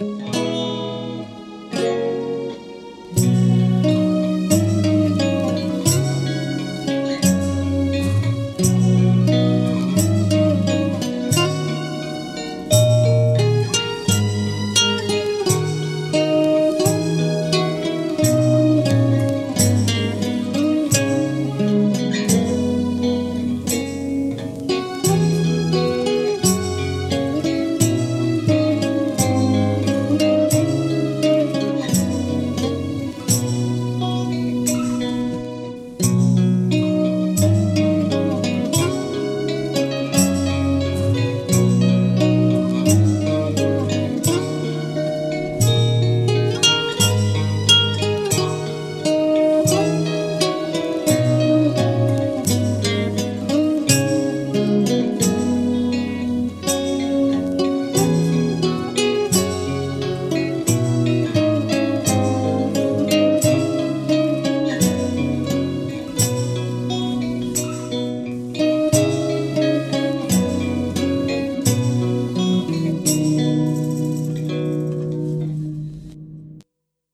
Bye.